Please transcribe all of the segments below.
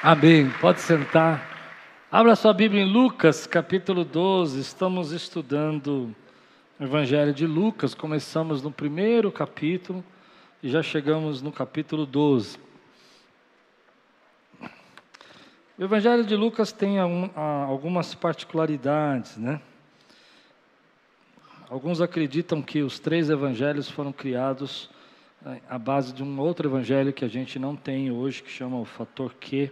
Amém. Pode sentar. Abra sua Bíblia em Lucas, capítulo 12. Estamos estudando o Evangelho de Lucas. Começamos no primeiro capítulo e já chegamos no capítulo 12. O Evangelho de Lucas tem algumas particularidades, né? Alguns acreditam que os três evangelhos foram criados à base de um outro evangelho que a gente não tem hoje, que chama o fator Q,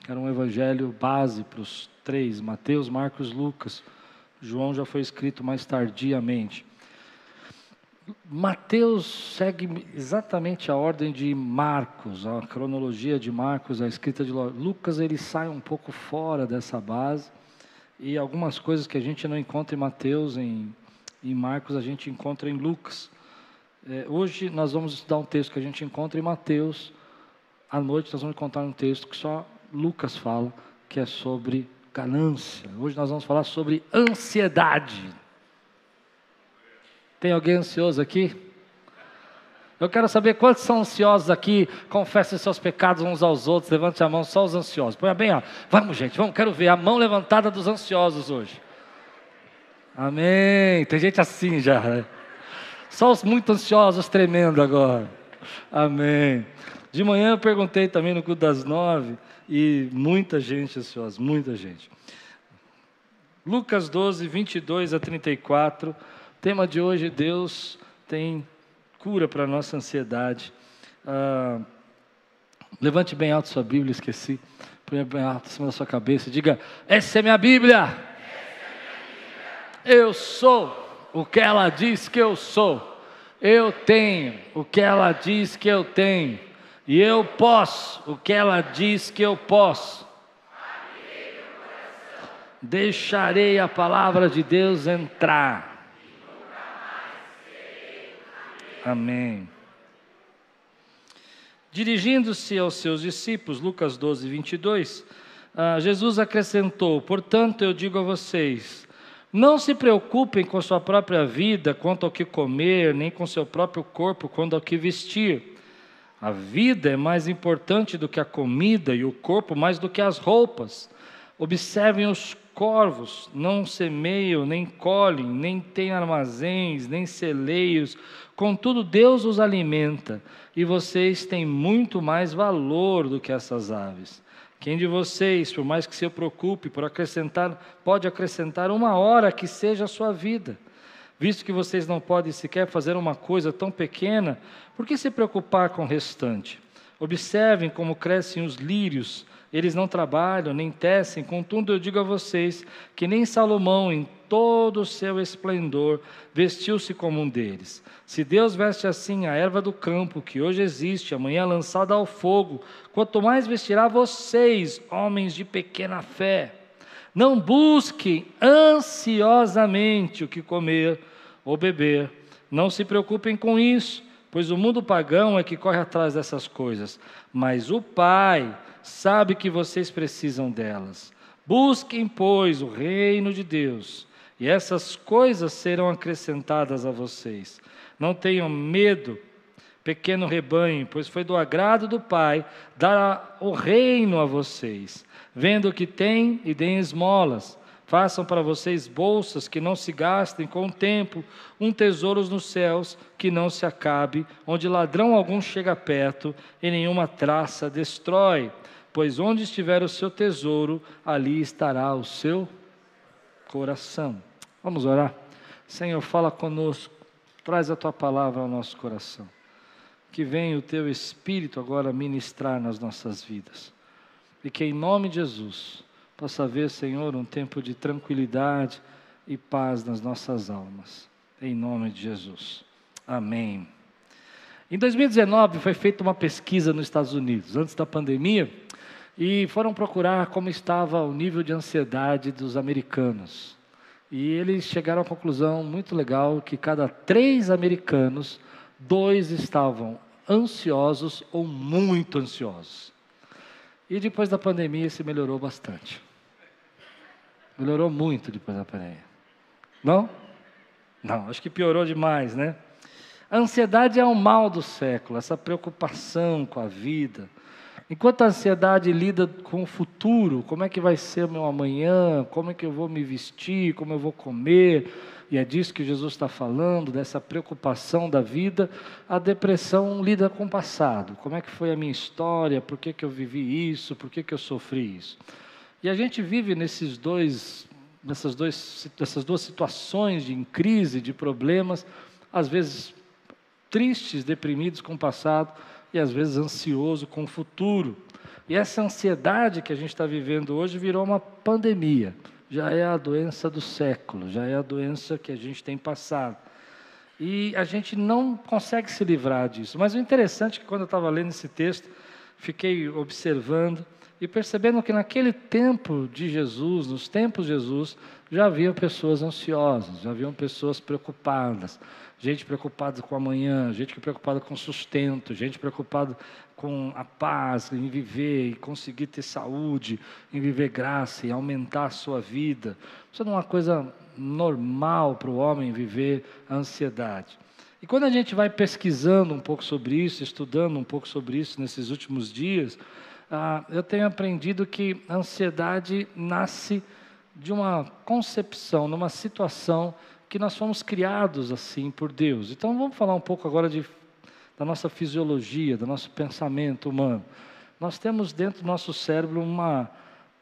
que era um evangelho base para os três: Mateus, Marcos, Lucas. João já foi escrito mais tardiamente. Mateus segue exatamente a ordem de Marcos, a cronologia de Marcos, a escrita de Lucas, ele sai um pouco fora dessa base e algumas coisas que a gente não encontra em Mateus, em em Marcos a gente encontra em Lucas. É, hoje nós vamos estudar um texto que a gente encontra em Mateus. À noite nós vamos encontrar um texto que só Lucas fala, que é sobre ganância. Hoje nós vamos falar sobre ansiedade. Tem alguém ansioso aqui? Eu quero saber quantos são ansiosos aqui. Confessem seus pecados uns aos outros. Levante a mão, só os ansiosos. Põe bem, ó. Vamos, gente, vamos. Quero ver a mão levantada dos ansiosos hoje. Amém. Tem gente assim já. Né? Só os muito ansiosos tremendo agora. Amém. De manhã eu perguntei também no culto das nove e muita gente ansiosa, muita gente. Lucas 12, 22 a 34. Tema de hoje: Deus tem cura para a nossa ansiedade. Ah, levante bem alto sua Bíblia, esqueci. Põe bem alto em cima da sua cabeça e diga: Essa é minha Bíblia. Eu sou o que ela diz que eu sou. Eu tenho o que ela diz que eu tenho. E eu posso o que ela diz que eu posso. Deixarei a palavra de Deus entrar. Amém. Dirigindo-se aos seus discípulos, Lucas 12, 22, uh, Jesus acrescentou: Portanto, eu digo a vocês, não se preocupem com sua própria vida quanto ao que comer, nem com seu próprio corpo quanto ao que vestir. A vida é mais importante do que a comida e o corpo mais do que as roupas. Observem os corvos, não semeiam, nem colhem, nem têm armazéns, nem celeiros, contudo Deus os alimenta, e vocês têm muito mais valor do que essas aves. Quem de vocês, por mais que se preocupe por acrescentar, pode acrescentar uma hora que seja a sua vida? Visto que vocês não podem sequer fazer uma coisa tão pequena, por que se preocupar com o restante? Observem como crescem os lírios, eles não trabalham, nem tecem, contudo eu digo a vocês que nem Salomão, em todo o seu esplendor, vestiu-se como um deles. Se Deus veste assim a erva do campo, que hoje existe, amanhã lançada ao fogo, quanto mais vestirá vocês, homens de pequena fé. Não busquem ansiosamente o que comer ou beber. Não se preocupem com isso, pois o mundo pagão é que corre atrás dessas coisas. Mas o Pai sabe que vocês precisam delas. Busquem, pois, o reino de Deus e essas coisas serão acrescentadas a vocês. Não tenham medo, pequeno rebanho, pois foi do agrado do Pai dar o reino a vocês. Vendo o que tem e deem esmolas. Façam para vocês bolsas que não se gastem com o tempo, um tesouro nos céus que não se acabe, onde ladrão algum chega perto e nenhuma traça destrói. Pois onde estiver o seu tesouro, ali estará o seu coração. Vamos orar? Senhor, fala conosco, traz a tua palavra ao nosso coração. Que venha o teu Espírito agora ministrar nas nossas vidas. E que em nome de Jesus possa haver, Senhor, um tempo de tranquilidade e paz nas nossas almas. Em nome de Jesus. Amém. Em 2019 foi feita uma pesquisa nos Estados Unidos, antes da pandemia, e foram procurar como estava o nível de ansiedade dos americanos. E eles chegaram à conclusão muito legal que cada três americanos, dois estavam ansiosos ou muito ansiosos. E depois da pandemia isso melhorou bastante. Melhorou muito depois da pandemia. Não? Não, acho que piorou demais, né? A ansiedade é o mal do século, essa preocupação com a vida, Enquanto a ansiedade lida com o futuro, como é que vai ser meu amanhã, como é que eu vou me vestir, como eu vou comer, e é disso que Jesus está falando, dessa preocupação da vida, a depressão lida com o passado. Como é que foi a minha história, por que, que eu vivi isso, por que, que eu sofri isso. E a gente vive nesses dois, nessas, dois, nessas duas situações de crise, de problemas, às vezes tristes, deprimidos com o passado, e às vezes ansioso com o futuro. E essa ansiedade que a gente está vivendo hoje virou uma pandemia. Já é a doença do século, já é a doença que a gente tem passado. E a gente não consegue se livrar disso. Mas o interessante é que quando eu estava lendo esse texto, fiquei observando e percebendo que naquele tempo de Jesus, nos tempos de Jesus, já havia pessoas ansiosas, já haviam pessoas preocupadas, gente preocupada com amanhã, gente preocupada com sustento, gente preocupada com a paz, em viver e conseguir ter saúde, em viver graça e aumentar a sua vida. Isso não é uma coisa normal para o homem viver a ansiedade. E quando a gente vai pesquisando um pouco sobre isso, estudando um pouco sobre isso nesses últimos dias, ah, eu tenho aprendido que a ansiedade nasce de uma concepção, numa situação que nós fomos criados assim por Deus. Então vamos falar um pouco agora de, da nossa fisiologia, do nosso pensamento humano. Nós temos dentro do nosso cérebro uma,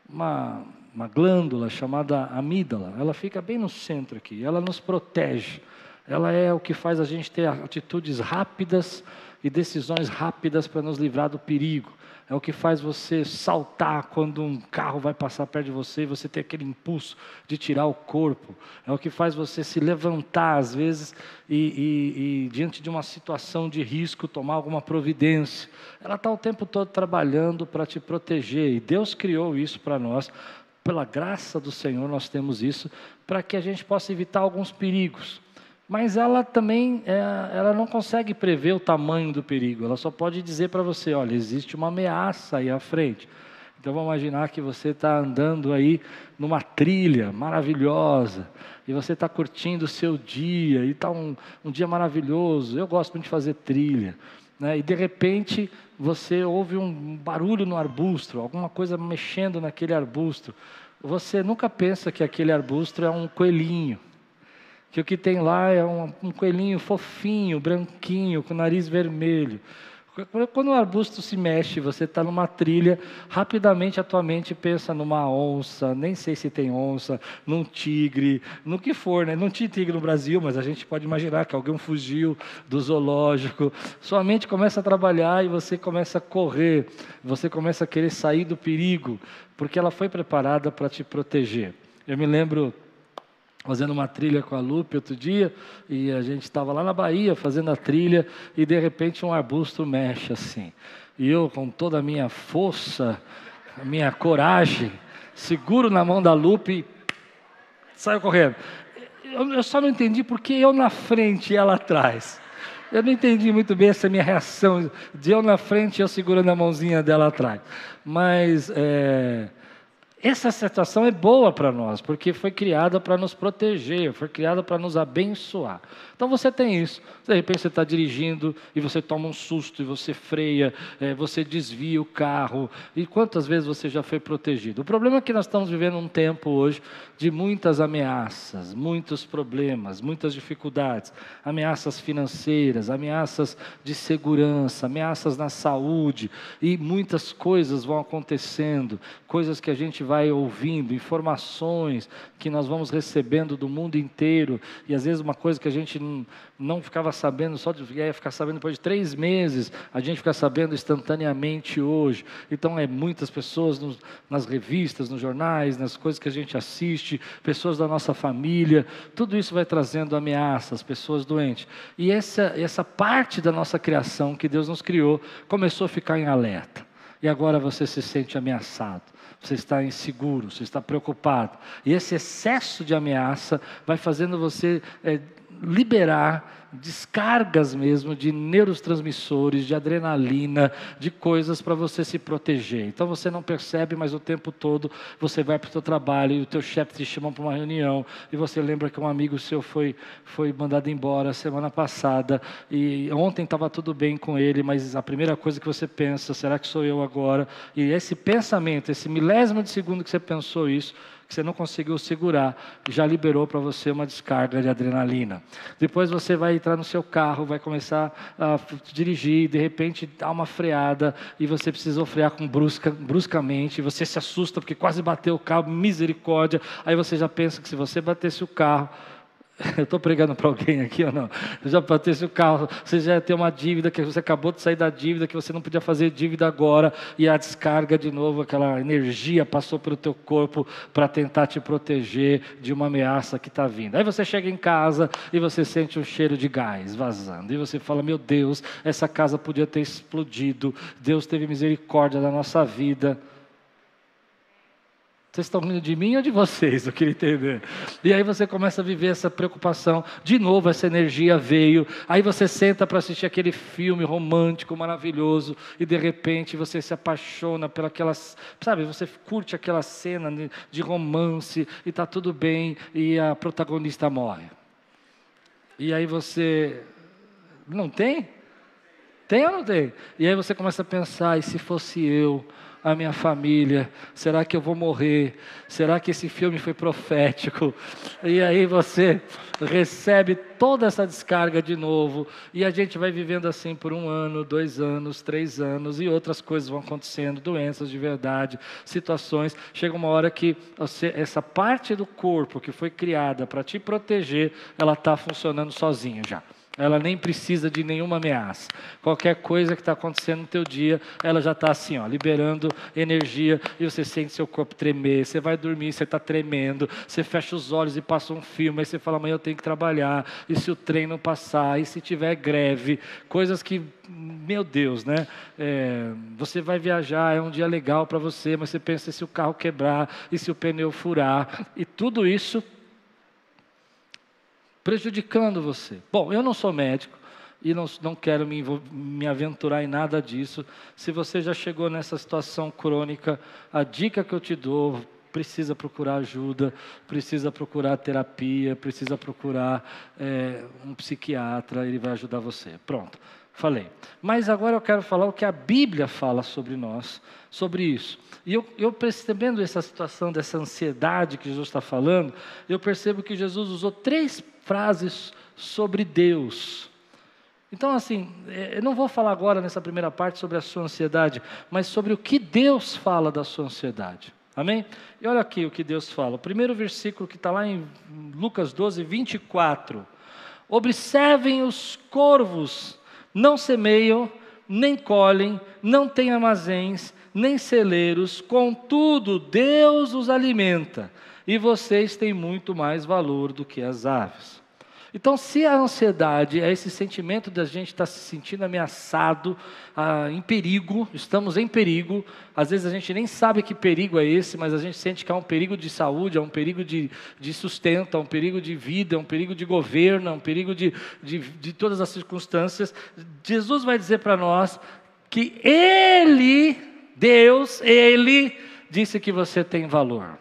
uma, uma glândula chamada amígdala. Ela fica bem no centro aqui. Ela nos protege. Ela é o que faz a gente ter atitudes rápidas e decisões rápidas para nos livrar do perigo é o que faz você saltar quando um carro vai passar perto de você e você tem aquele impulso de tirar o corpo, é o que faz você se levantar às vezes e, e, e diante de uma situação de risco tomar alguma providência. Ela está o tempo todo trabalhando para te proteger e Deus criou isso para nós. Pela graça do Senhor, nós temos isso para que a gente possa evitar alguns perigos. Mas ela também, é, ela não consegue prever o tamanho do perigo. Ela só pode dizer para você, olha, existe uma ameaça aí à frente. Então vamos imaginar que você está andando aí numa trilha maravilhosa e você está curtindo o seu dia e está um, um, dia maravilhoso. Eu gosto muito de fazer trilha. Né? E de repente você ouve um barulho no arbusto, alguma coisa mexendo naquele arbusto. Você nunca pensa que aquele arbusto é um coelhinho que o que tem lá é um, um coelhinho fofinho, branquinho, com nariz vermelho. Quando o arbusto se mexe, você está numa trilha, rapidamente a tua mente pensa numa onça, nem sei se tem onça, num tigre, no que for, né? Não tinha tigre no Brasil, mas a gente pode imaginar que alguém fugiu do zoológico. Sua mente começa a trabalhar e você começa a correr, você começa a querer sair do perigo, porque ela foi preparada para te proteger. Eu me lembro fazendo uma trilha com a Lupe outro dia, e a gente estava lá na Bahia fazendo a trilha, e de repente um arbusto mexe assim. E eu, com toda a minha força, a minha coragem, seguro na mão da Lupe e saio correndo. Eu, só não entendi porque eu na frente e ela atrás. Eu não entendi muito bem essa minha reação de eu na frente e eu segurando a mãozinha dela atrás. Mas é, essa situação é boa para nós, porque foi criada para nos proteger, foi criada para nos abençoar. Então você tem isso. De repente você está dirigindo e você toma um susto e você freia, é, você desvia o carro. E quantas vezes você já foi protegido? O problema é que nós estamos vivendo um tempo hoje de muitas ameaças, muitos problemas, muitas dificuldades, ameaças financeiras, ameaças de segurança, ameaças na saúde e muitas coisas vão acontecendo, coisas que a gente vai ouvindo, informações que nós vamos recebendo do mundo inteiro e às vezes uma coisa que a gente não, ficava sabendo, só de, ficar sabendo depois de três meses, a gente fica sabendo instantaneamente hoje. Então, é muitas pessoas nos, nas revistas, nos jornais, nas coisas que a gente assiste, pessoas da nossa família, tudo isso vai trazendo ameaças, pessoas doentes. E essa, essa parte da nossa criação que Deus nos criou começou a ficar em alerta. E agora você se sente ameaçado você está inseguro, você está preocupado. E esse excesso de ameaça vai fazendo você é, liberar descargas mesmo de neurotransmissores, de adrenalina, de coisas para você se proteger. Então você não percebe, mas o tempo todo você vai para o seu trabalho e o teu chefe te chama para uma reunião e você lembra que um amigo seu foi, foi mandado embora semana passada e ontem estava tudo bem com ele, mas a primeira coisa que você pensa, será que sou eu agora? E esse pensamento, esse milésimo de segundo que você pensou isso, que você não conseguiu segurar, já liberou para você uma descarga de adrenalina. Depois você vai entrar no seu carro, vai começar a dirigir, de repente dá uma freada e você precisou frear com brusca, bruscamente, você se assusta porque quase bateu o carro, misericórdia. Aí você já pensa que se você batesse o carro, eu estou pregando para alguém aqui ou não? Já batesse o carro, você já tem uma dívida, que você acabou de sair da dívida, que você não podia fazer dívida agora, e a descarga de novo, aquela energia passou pelo teu corpo para tentar te proteger de uma ameaça que está vindo. Aí você chega em casa e você sente um cheiro de gás vazando, e você fala: Meu Deus, essa casa podia ter explodido, Deus teve misericórdia da nossa vida. Vocês estão rindo de mim ou de vocês? Eu queria entender. E aí você começa a viver essa preocupação. De novo, essa energia veio. Aí você senta para assistir aquele filme romântico, maravilhoso. E de repente você se apaixona pelas. Sabe, você curte aquela cena de romance. E está tudo bem. E a protagonista morre. E aí você. Não tem? Tem ou não tem? E aí você começa a pensar: e se fosse eu? A minha família? Será que eu vou morrer? Será que esse filme foi profético? E aí você recebe toda essa descarga de novo, e a gente vai vivendo assim por um ano, dois anos, três anos, e outras coisas vão acontecendo, doenças de verdade, situações. Chega uma hora que você, essa parte do corpo que foi criada para te proteger, ela está funcionando sozinha já. Ela nem precisa de nenhuma ameaça. Qualquer coisa que está acontecendo no teu dia, ela já está assim, ó, liberando energia e você sente seu corpo tremer. Você vai dormir, você está tremendo. Você fecha os olhos e passa um filme. Aí você fala, amanhã eu tenho que trabalhar. E se o trem não passar? E se tiver greve? Coisas que, meu Deus, né? É, você vai viajar, é um dia legal para você, mas você pensa se o carro quebrar e se o pneu furar. E tudo isso prejudicando você. Bom, eu não sou médico e não, não quero me, me aventurar em nada disso. Se você já chegou nessa situação crônica, a dica que eu te dou, precisa procurar ajuda, precisa procurar terapia, precisa procurar é, um psiquiatra, ele vai ajudar você. Pronto, falei. Mas agora eu quero falar o que a Bíblia fala sobre nós, sobre isso. E eu, eu percebendo essa situação dessa ansiedade que Jesus está falando, eu percebo que Jesus usou três frases sobre Deus. Então, assim, é, eu não vou falar agora nessa primeira parte sobre a sua ansiedade, mas sobre o que Deus fala da sua ansiedade. Amém? E olha aqui o que Deus fala. O primeiro versículo que está lá em Lucas 12, 24. Observem os corvos, não semeiam, nem colhem, não têm armazéns, nem celeiros, contudo, Deus os alimenta, e vocês têm muito mais valor do que as aves. Então, se a ansiedade é esse sentimento da gente estar tá se sentindo ameaçado, ah, em perigo, estamos em perigo, às vezes a gente nem sabe que perigo é esse, mas a gente sente que é um perigo de saúde, é um perigo de, de sustento, é um perigo de vida, é um perigo de governo, é um perigo de, de, de todas as circunstâncias. Jesus vai dizer para nós que Ele, Deus, Ele, disse que você tem valor.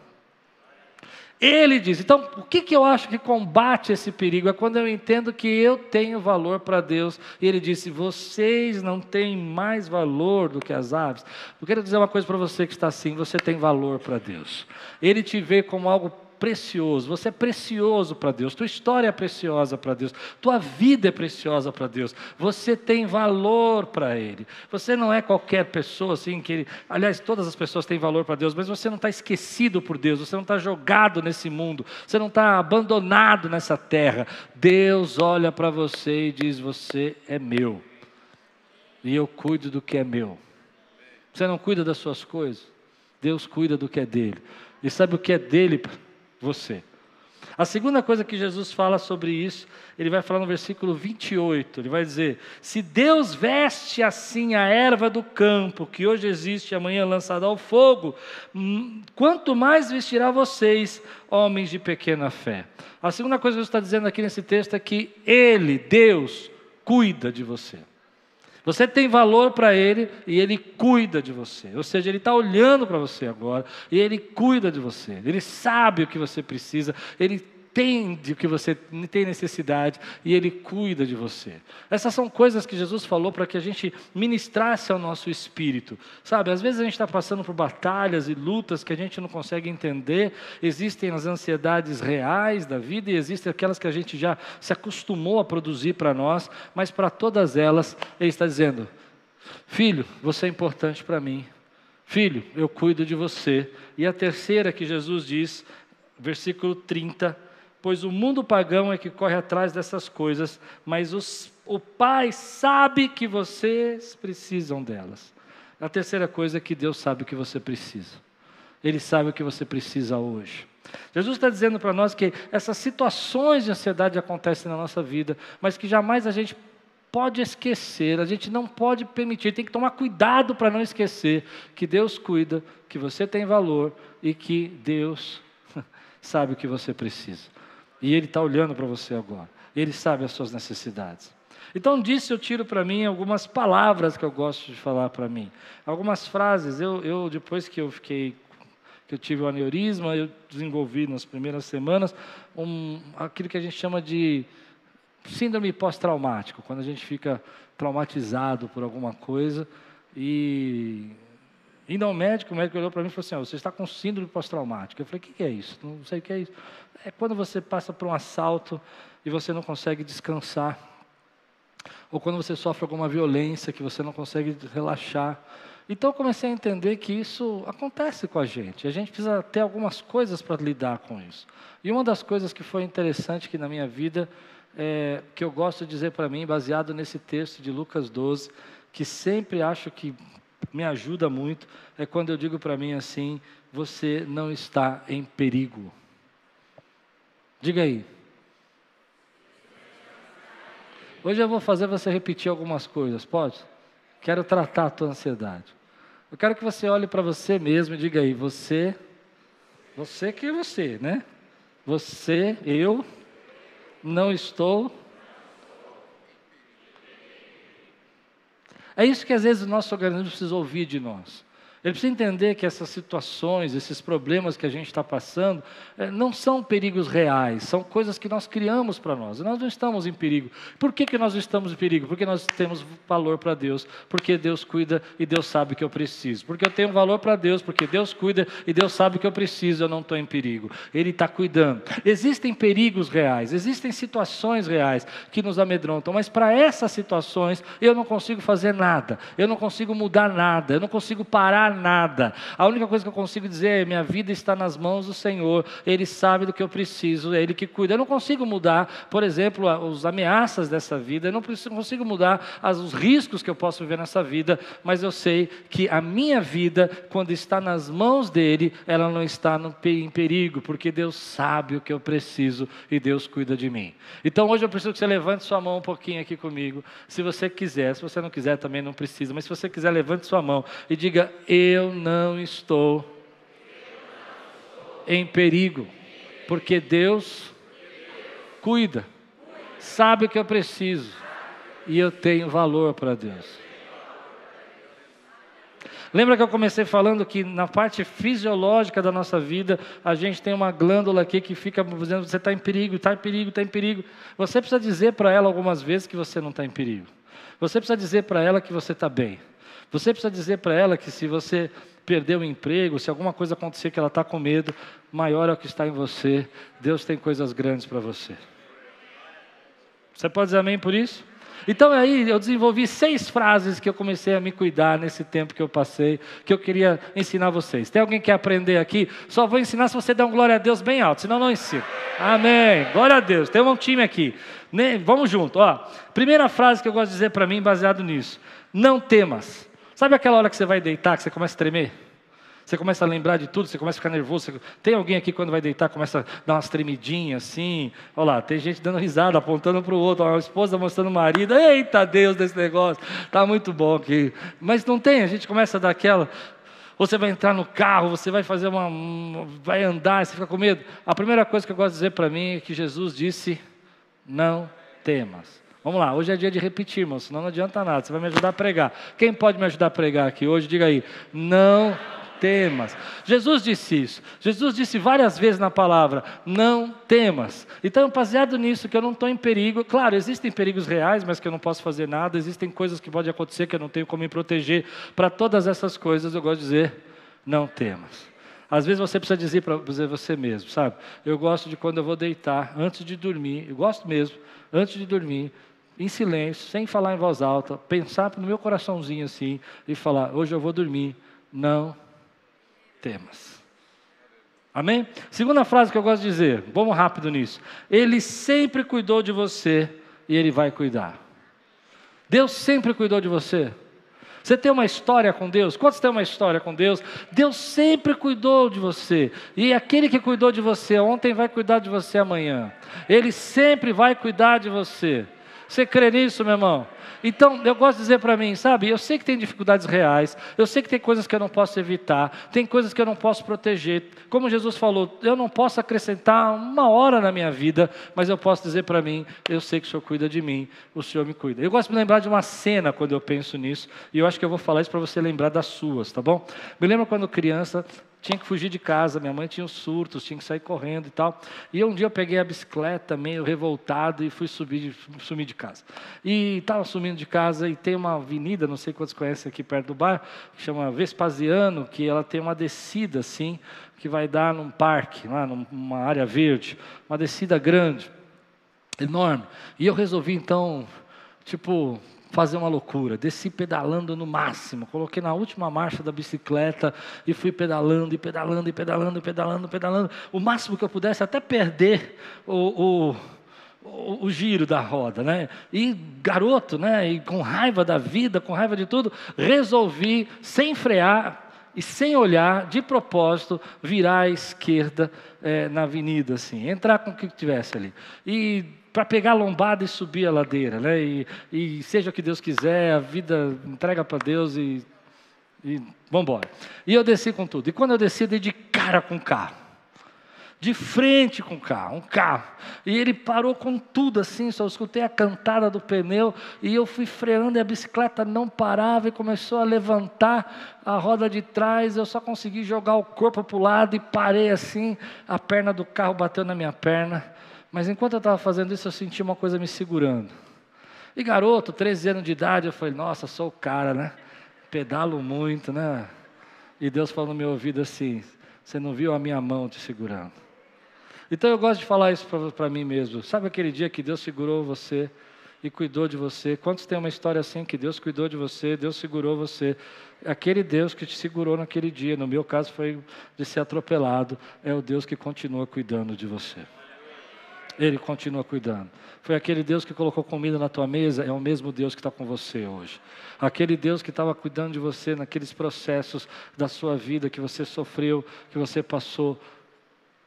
Ele diz. Então, o que, que eu acho que combate esse perigo? É quando eu entendo que eu tenho valor para Deus. E ele disse: vocês não têm mais valor do que as aves. Eu quero dizer uma coisa para você que está assim: você tem valor para Deus. Ele te vê como algo precioso, você é precioso para Deus, tua história é preciosa para Deus, tua vida é preciosa para Deus, você tem valor para Ele. Você não é qualquer pessoa assim que ele, aliás, todas as pessoas têm valor para Deus, mas você não está esquecido por Deus, você não está jogado nesse mundo, você não está abandonado nessa terra. Deus olha para você e diz: Você é meu, e eu cuido do que é meu. Você não cuida das suas coisas, Deus cuida do que é dele. E sabe o que é dele? Você. A segunda coisa que Jesus fala sobre isso, ele vai falar no versículo 28, ele vai dizer: Se Deus veste assim a erva do campo, que hoje existe e amanhã lançada ao fogo, hum, quanto mais vestirá vocês, homens de pequena fé. A segunda coisa que Jesus está dizendo aqui nesse texto é que Ele, Deus, cuida de você. Você tem valor para Ele e Ele cuida de você. Ou seja, Ele está olhando para você agora e Ele cuida de você. Ele sabe o que você precisa, Ele entende o que você tem necessidade e Ele cuida de você. Essas são coisas que Jesus falou para que a gente ministrasse ao nosso espírito. Sabe, às vezes a gente está passando por batalhas e lutas que a gente não consegue entender. Existem as ansiedades reais da vida e existem aquelas que a gente já se acostumou a produzir para nós, mas para todas elas, Ele está dizendo: Filho, você é importante para mim. Filho, eu cuido de você. E a terceira que Jesus diz, versículo 30, pois o mundo pagão é que corre atrás dessas coisas, mas os, o Pai sabe que vocês precisam delas. A terceira coisa é que Deus sabe o que você precisa. Ele sabe o que você precisa hoje. Jesus está dizendo para nós que essas situações de ansiedade acontecem na nossa vida, mas que jamais a gente pode esquecer, a gente não pode permitir, tem que tomar cuidado para não esquecer que Deus cuida, que você tem valor e que Deus sabe o que você precisa. E Ele está olhando para você agora. Ele sabe as suas necessidades. Então, disso eu tiro para mim algumas palavras que eu gosto de falar para mim. Algumas frases. Eu, eu, depois que eu fiquei, que eu tive o aneurisma, eu desenvolvi nas primeiras semanas um, aquilo que a gente chama de síndrome pós-traumático, quando a gente fica traumatizado por alguma coisa e Indo ao médico, o médico olhou para mim e falou assim: oh, você está com síndrome pós-traumática. Eu falei: o que é isso? Não sei o que é isso. É quando você passa por um assalto e você não consegue descansar. Ou quando você sofre alguma violência que você não consegue relaxar. Então eu comecei a entender que isso acontece com a gente. A gente precisa ter algumas coisas para lidar com isso. E uma das coisas que foi interessante que na minha vida, é, que eu gosto de dizer para mim, baseado nesse texto de Lucas 12, que sempre acho que me ajuda muito é quando eu digo para mim assim: você não está em perigo. Diga aí. Hoje eu vou fazer você repetir algumas coisas, pode? Quero tratar a tua ansiedade. Eu quero que você olhe para você mesmo e diga aí: você, você que é você, né? Você, eu, não estou É isso que às vezes o nosso organismo precisa ouvir de nós. Ele precisa entender que essas situações, esses problemas que a gente está passando, é, não são perigos reais, são coisas que nós criamos para nós. Nós não estamos em perigo. Por que, que nós estamos em perigo? Porque nós temos valor para Deus, porque Deus cuida e Deus sabe que eu preciso. Porque eu tenho valor para Deus, porque Deus cuida e Deus sabe que eu preciso, eu não estou em perigo. Ele está cuidando. Existem perigos reais, existem situações reais que nos amedrontam, mas para essas situações eu não consigo fazer nada, eu não consigo mudar nada, eu não consigo parar nada. A única coisa que eu consigo dizer é: minha vida está nas mãos do Senhor, Ele sabe do que eu preciso, é Ele que cuida. Eu não consigo mudar, por exemplo, as ameaças dessa vida, eu não consigo mudar os riscos que eu posso viver nessa vida, mas eu sei que a minha vida, quando está nas mãos dEle, ela não está em perigo, porque Deus sabe o que eu preciso e Deus cuida de mim. Então hoje eu preciso que você levante sua mão um pouquinho aqui comigo, se você quiser, se você não quiser também não precisa, mas se você quiser, levante sua mão e diga: eu não estou em perigo, porque Deus cuida, sabe o que eu preciso e eu tenho valor para Deus. Lembra que eu comecei falando que na parte fisiológica da nossa vida, a gente tem uma glândula aqui que fica dizendo: você está em perigo, está em perigo, está em perigo. Você precisa dizer para ela algumas vezes que você não está em perigo. Você precisa dizer para ela que você está bem. Você precisa dizer para ela que se você perder o emprego, se alguma coisa acontecer que ela está com medo, maior é o que está em você. Deus tem coisas grandes para você. Você pode dizer amém por isso? Então aí eu desenvolvi seis frases que eu comecei a me cuidar nesse tempo que eu passei, que eu queria ensinar vocês. Tem alguém que quer aprender aqui? Só vou ensinar se você der um glória a Deus bem alto, senão não ensino. Amém. Glória a Deus. Tem um time aqui. Vamos junto. Ó, primeira frase que eu gosto de dizer para mim, baseado nisso: Não temas. Sabe aquela hora que você vai deitar, que você começa a tremer? Você começa a lembrar de tudo, você começa a ficar nervoso. Você... Tem alguém aqui quando vai deitar, começa a dar umas tremidinhas assim. Olha lá, tem gente dando risada, apontando para o outro, a esposa mostrando o marido. Eita Deus desse negócio, está muito bom aqui. Mas não tem, a gente começa a dar aquela. Você vai entrar no carro, você vai fazer uma. vai andar, você fica com medo. A primeira coisa que eu gosto de dizer para mim é que Jesus disse: não temas. Vamos lá, hoje é dia de repetir, irmão, senão não adianta nada. Você vai me ajudar a pregar. Quem pode me ajudar a pregar aqui hoje? Diga aí. Não temas. Jesus disse isso. Jesus disse várias vezes na palavra: não temas. Então, baseado nisso, que eu não estou em perigo. Claro, existem perigos reais, mas que eu não posso fazer nada. Existem coisas que podem acontecer que eu não tenho como me proteger. Para todas essas coisas, eu gosto de dizer: não temas. Às vezes você precisa dizer para você mesmo, sabe? Eu gosto de quando eu vou deitar, antes de dormir, eu gosto mesmo, antes de dormir, em silêncio, sem falar em voz alta, pensar no meu coraçãozinho assim e falar: hoje eu vou dormir, não temas. Amém? Segunda frase que eu gosto de dizer, vamos rápido nisso. Ele sempre cuidou de você e ele vai cuidar. Deus sempre cuidou de você. Você tem uma história com Deus? Quantos têm uma história com Deus? Deus sempre cuidou de você. E aquele que cuidou de você ontem vai cuidar de você amanhã. Ele sempre vai cuidar de você. Você crê nisso, meu irmão? Então, eu gosto de dizer para mim, sabe, eu sei que tem dificuldades reais, eu sei que tem coisas que eu não posso evitar, tem coisas que eu não posso proteger. Como Jesus falou, eu não posso acrescentar uma hora na minha vida, mas eu posso dizer para mim, eu sei que o Senhor cuida de mim, o Senhor me cuida. Eu gosto de me lembrar de uma cena quando eu penso nisso, e eu acho que eu vou falar isso para você lembrar das suas, tá bom? Me lembro quando criança, tinha que fugir de casa, minha mãe tinha os surtos, tinha que sair correndo e tal. E um dia eu peguei a bicicleta meio revoltado e fui subir, sumir de casa. E estava sumindo de casa e tem uma avenida, não sei quantos conhecem aqui perto do bairro, que chama Vespasiano, que ela tem uma descida assim, que vai dar num parque, lá numa área verde, uma descida grande, enorme. E eu resolvi então, tipo, fazer uma loucura. Desci pedalando no máximo, coloquei na última marcha da bicicleta e fui pedalando e pedalando e pedalando e pedalando, pedalando, o máximo que eu pudesse até perder o, o o, o, giro da roda, né? E garoto, né? E com raiva da vida, com raiva de tudo, resolvi, sem frear e sem olhar, de propósito, virar à esquerda é, na avenida, assim, entrar com o que tivesse ali. E para pegar a lombada e subir a ladeira, né? E, e seja o que Deus quiser, a vida entrega para Deus e, e vamos embora. E eu desci com tudo. E quando eu desci, eu dei de cara com o carro. De frente com o carro, um carro. E ele parou com tudo assim, só escutei a cantada do pneu e eu fui freando e a bicicleta não parava e começou a levantar a roda de trás. Eu só consegui jogar o corpo para o lado e parei assim, a perna do carro bateu na minha perna. Mas enquanto eu estava fazendo isso, eu senti uma coisa me segurando. E garoto, 13 anos de idade, eu falei, nossa, sou o cara, né? Pedalo muito, né? E Deus falou no meu ouvido assim: você não viu a minha mão te segurando. Então eu gosto de falar isso para mim mesmo. Sabe aquele dia que Deus segurou você e cuidou de você? Quantos têm uma história assim que Deus cuidou de você, Deus segurou você? Aquele Deus que te segurou naquele dia, no meu caso foi de ser atropelado, é o Deus que continua cuidando de você. Ele continua cuidando. Foi aquele Deus que colocou comida na tua mesa, é o mesmo Deus que está com você hoje. Aquele Deus que estava cuidando de você naqueles processos da sua vida que você sofreu, que você passou,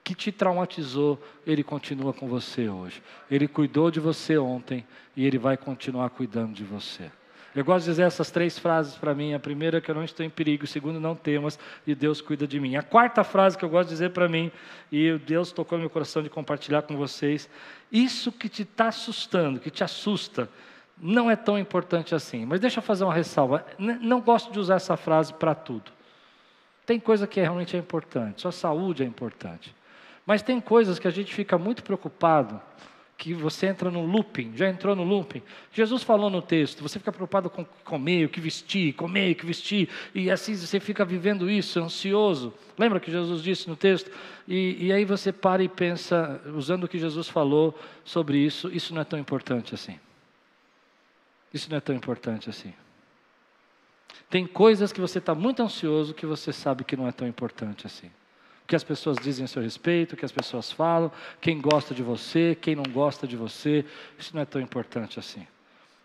que te traumatizou, Ele continua com você hoje. Ele cuidou de você ontem e Ele vai continuar cuidando de você. Eu gosto de dizer essas três frases para mim. A primeira é que eu não estou em perigo, a segunda não temas e Deus cuida de mim. A quarta frase que eu gosto de dizer para mim, e Deus tocou no meu coração de compartilhar com vocês, isso que te está assustando, que te assusta, não é tão importante assim. Mas deixa eu fazer uma ressalva. Não gosto de usar essa frase para tudo. Tem coisa que realmente é importante, sua saúde é importante. Mas tem coisas que a gente fica muito preocupado que você entra no looping, já entrou no looping. Jesus falou no texto, você fica preocupado com comer, o que vestir, comer, o que vestir, e assim você fica vivendo isso, ansioso. Lembra que Jesus disse no texto? E, e aí você para e pensa, usando o que Jesus falou sobre isso, isso não é tão importante assim. Isso não é tão importante assim. Tem coisas que você está muito ansioso que você sabe que não é tão importante assim que as pessoas dizem a seu respeito, o que as pessoas falam, quem gosta de você, quem não gosta de você, isso não é tão importante assim.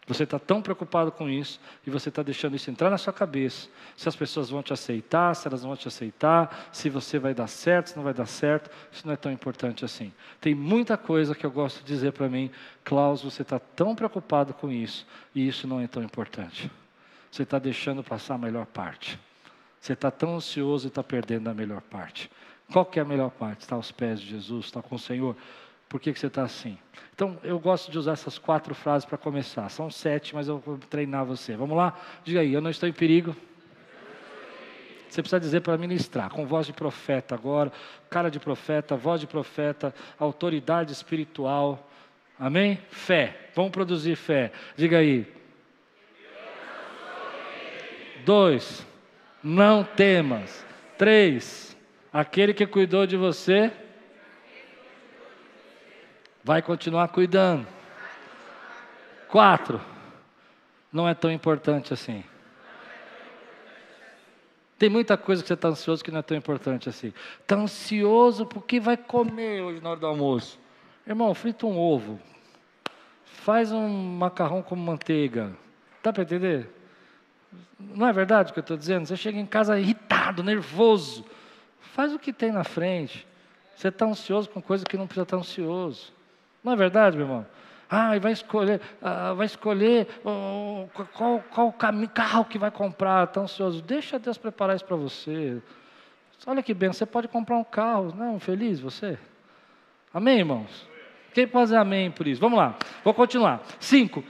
Você está tão preocupado com isso e você está deixando isso entrar na sua cabeça. Se as pessoas vão te aceitar, se elas vão te aceitar, se você vai dar certo, se não vai dar certo, isso não é tão importante assim. Tem muita coisa que eu gosto de dizer para mim, Klaus, você está tão preocupado com isso e isso não é tão importante. Você está deixando passar a melhor parte. Você está tão ansioso e está perdendo a melhor parte. Qual que é a melhor parte? Está aos pés de Jesus, está com o Senhor. Por que, que você está assim? Então, eu gosto de usar essas quatro frases para começar. São sete, mas eu vou treinar você. Vamos lá? Diga aí, eu não estou em perigo. Você precisa dizer para ministrar, com voz de profeta agora, cara de profeta, voz de profeta, autoridade espiritual. Amém? Fé. Vamos produzir fé. Diga aí. Dois. Não temas. Três. Aquele que cuidou de você vai continuar cuidando. Quatro, não é tão importante assim. Tem muita coisa que você está ansioso que não é tão importante assim. Está ansioso porque vai comer hoje na hora do almoço. Irmão, frita um ovo. Faz um macarrão com manteiga. Dá para entender? Não é verdade o que eu estou dizendo? Você chega em casa irritado, nervoso. Faz o que tem na frente. Você está ansioso com coisa que não precisa estar ansioso. Não é verdade, meu irmão? Ah, e vai escolher, ah, vai escolher oh, qual, qual caminho, carro que vai comprar, está ansioso. Deixa Deus preparar isso para você. Olha que bem, você pode comprar um carro, não? Feliz você? Amém, irmãos? Quem pode dizer amém por isso? Vamos lá, vou continuar. Cinco,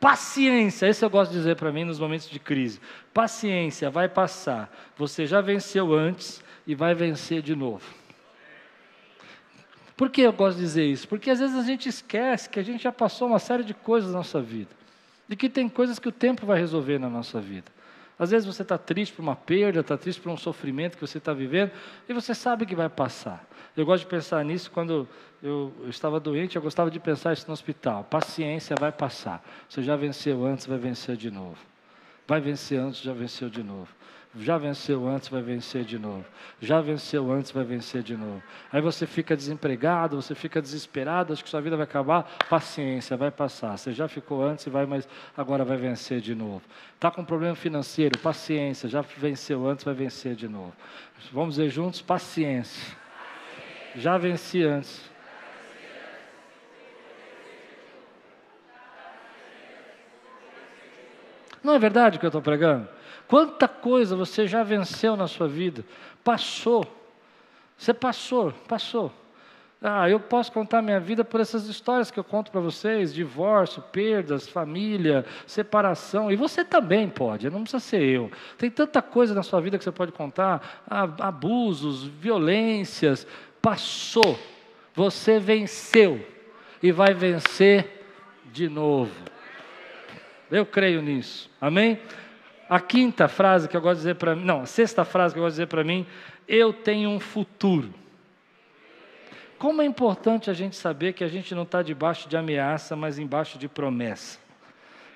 paciência. Esse eu gosto de dizer para mim nos momentos de crise. Paciência, vai passar. Você já venceu antes e vai vencer de novo. Por que eu gosto de dizer isso? Porque às vezes a gente esquece que a gente já passou uma série de coisas na nossa vida. E que tem coisas que o tempo vai resolver na nossa vida. Às vezes você está triste por uma perda, está triste por um sofrimento que você está vivendo, e você sabe que vai passar. Eu gosto de pensar nisso quando eu, eu, estava doente, eu gostava de pensar isso no hospital. Paciência vai passar. Você já venceu antes, vai vencer de novo. Vai vencer antes, já venceu de novo. Já venceu antes, vai vencer de novo. Já venceu antes, vai vencer de novo. Aí você fica desempregado, você fica desesperado, acho que sua vida vai acabar. Paciência, vai passar. Você já ficou antes e vai, mas agora vai vencer de novo. Está com problema financeiro, paciência. Já venceu antes, vai vencer de novo. Vamos dizer juntos: paciência. Já venci antes. Não é verdade o que eu estou pregando? Quanta coisa você já venceu na sua vida? Passou. Você passou, passou. Ah, eu posso contar minha vida por essas histórias que eu conto para vocês: divórcio, perdas, família, separação. E você também pode, não precisa ser eu. Tem tanta coisa na sua vida que você pode contar: abusos, violências. Passou. Você venceu. E vai vencer de novo. Eu creio nisso. Amém? A quinta frase que eu gosto de dizer para mim, não, a sexta frase que eu gosto de dizer para mim, eu tenho um futuro. Como é importante a gente saber que a gente não está debaixo de ameaça, mas embaixo de promessa.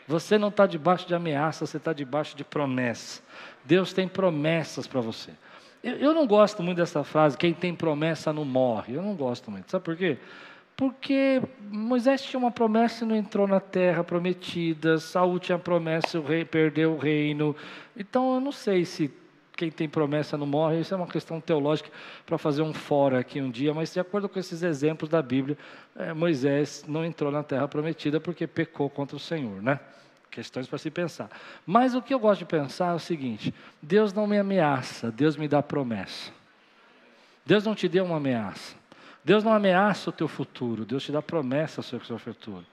Você não está debaixo de ameaça, você está debaixo de promessa. Deus tem promessas para você. Eu, eu, não gosto muito dessa frase, quem tem promessa não morre. Eu não gosto muito. Sabe por quê? Porque Moisés tinha uma promessa e não entrou na terra prometida, Saul tinha promessa e perdeu o reino. Então eu não sei se quem tem promessa não morre, isso é uma questão teológica para fazer um fora aqui um dia, mas de acordo com esses exemplos da Bíblia, é, Moisés não entrou na terra prometida porque pecou contra o Senhor, né? Questões para se pensar. Mas o que eu gosto de pensar é o seguinte: Deus não me ameaça, Deus me dá promessa. Deus não te deu uma ameaça. Deus não ameaça o teu futuro, Deus te dá promessa sobre o seu futuro.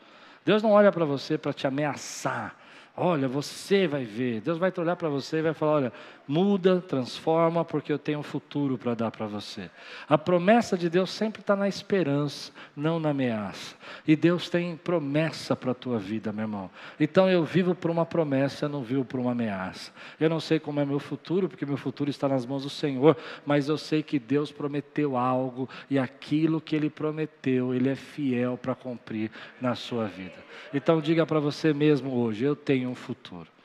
Deus não olha para você para te ameaçar. Olha, você vai ver. Deus vai olhar para você e vai falar: olha, muda, transforma, porque eu tenho um futuro para dar para você. A promessa de Deus sempre está na esperança, não na ameaça. E Deus tem promessa para a tua vida, meu irmão. Então eu vivo por uma promessa, eu não vivo por uma ameaça. Eu não sei como é meu futuro, porque meu futuro está nas mãos do Senhor, mas eu sei que Deus prometeu algo e aquilo que Ele prometeu, Ele é fiel para cumprir na sua vida. Então diga para você mesmo hoje: eu tenho um futuro.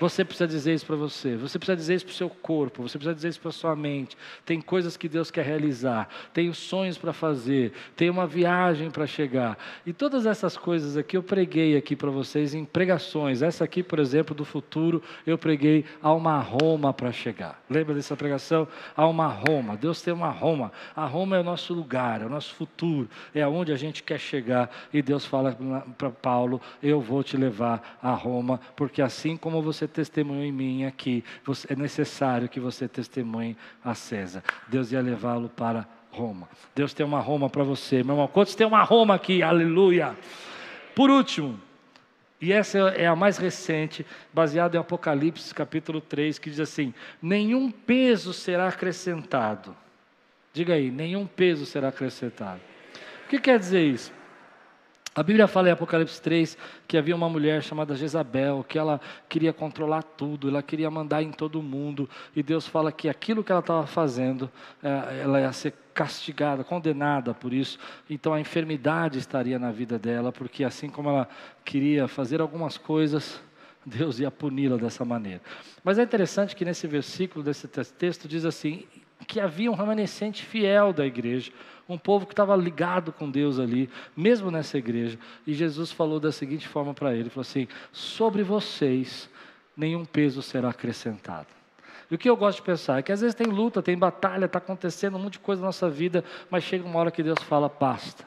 Você precisa dizer isso para você, você precisa dizer isso para o seu corpo, você precisa dizer isso para a sua mente. Tem coisas que Deus quer realizar, tem sonhos para fazer, tem uma viagem para chegar. E todas essas coisas aqui eu preguei aqui para vocês em pregações. Essa aqui, por exemplo, do futuro, eu preguei a uma Roma para chegar. Lembra dessa pregação? Há uma Roma. Deus tem uma Roma. A Roma é o nosso lugar, é o nosso futuro, é aonde a gente quer chegar. E Deus fala para Paulo: Eu vou te levar a Roma, porque assim como você testemunhou em mim aqui, é necessário que você testemunhe a César. Deus ia levá-lo para Roma. Deus tem uma Roma para você, meu irmão. Quantos tem uma Roma aqui? Aleluia. Por último, e essa é a mais recente, baseada em Apocalipse capítulo 3, que diz assim: nenhum peso será acrescentado. Diga aí, nenhum peso será acrescentado. O que quer dizer isso? A Bíblia fala em Apocalipse 3 que havia uma mulher chamada Jezabel, que ela queria controlar tudo, ela queria mandar em todo mundo, e Deus fala que aquilo que ela estava fazendo, é, ela ia ser castigada, condenada por isso, então a enfermidade estaria na vida dela, porque assim como ela queria fazer algumas coisas, Deus ia puni-la dessa maneira. Mas é interessante que nesse versículo desse texto diz assim: que havia um remanescente fiel da igreja, um povo que estava ligado com Deus ali, mesmo nessa igreja. E Jesus falou da seguinte forma para ele: falou assim, sobre vocês nenhum peso será acrescentado. E o que eu gosto de pensar é que às vezes tem luta, tem batalha, está acontecendo um monte de coisa na nossa vida, mas chega uma hora que Deus fala: basta,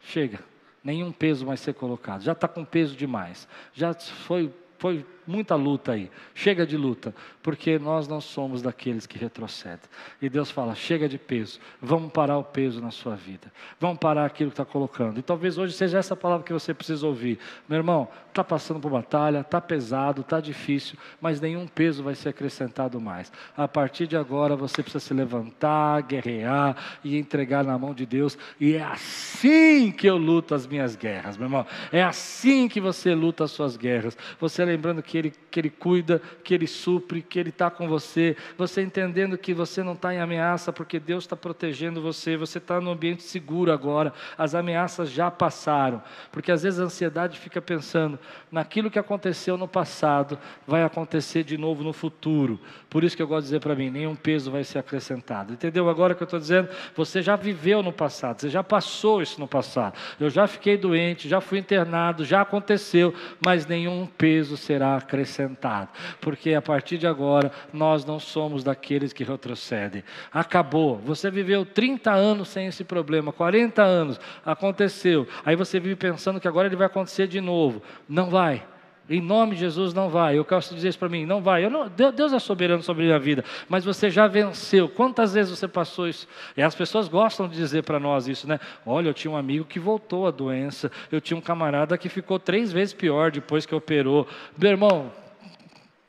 chega, nenhum peso vai ser colocado, já está com peso demais, já foi, foi muita luta aí. Chega de luta, porque nós não somos daqueles que retrocedem. E Deus fala: chega de peso, vamos parar o peso na sua vida, vamos parar aquilo que está colocando. E talvez hoje seja essa palavra que você precisa ouvir. Meu irmão, está passando por batalha, está pesado, está difícil, mas nenhum peso vai ser acrescentado mais. A partir de agora você precisa se levantar, guerrear e entregar na mão de Deus. E é assim que eu luto as minhas guerras, meu irmão. É assim que você luta as suas guerras. Você lembrando que que Ele, que ele cuida, que Ele supre, que Ele está com você. Você entendendo que você não está em ameaça porque Deus está protegendo você. Você está no ambiente seguro agora. As ameaças já passaram. Porque às vezes a ansiedade fica pensando naquilo que aconteceu no passado, vai acontecer de novo no futuro. Por isso que eu gosto de dizer para mim: nenhum peso vai ser acrescentado. Entendeu agora o que eu estou dizendo? Você já viveu no passado, você já passou isso no passado. Eu já fiquei doente, já fui internado, já aconteceu, mas nenhum peso será acrescentado, porque a partir de agora nós não somos daqueles que retrocedem. Acabou. Você viveu 30 anos sem esse problema, 40 anos, aconteceu. Aí você vive pensando que agora ele vai acontecer de novo. Não vai. Em nome de Jesus não vai. Eu quero dizer isso para mim, não vai. Não, Deus é soberano sobre a minha vida, mas você já venceu. Quantas vezes você passou isso? E as pessoas gostam de dizer para nós isso, né? Olha, eu tinha um amigo que voltou a doença. Eu tinha um camarada que ficou três vezes pior depois que operou. Meu irmão,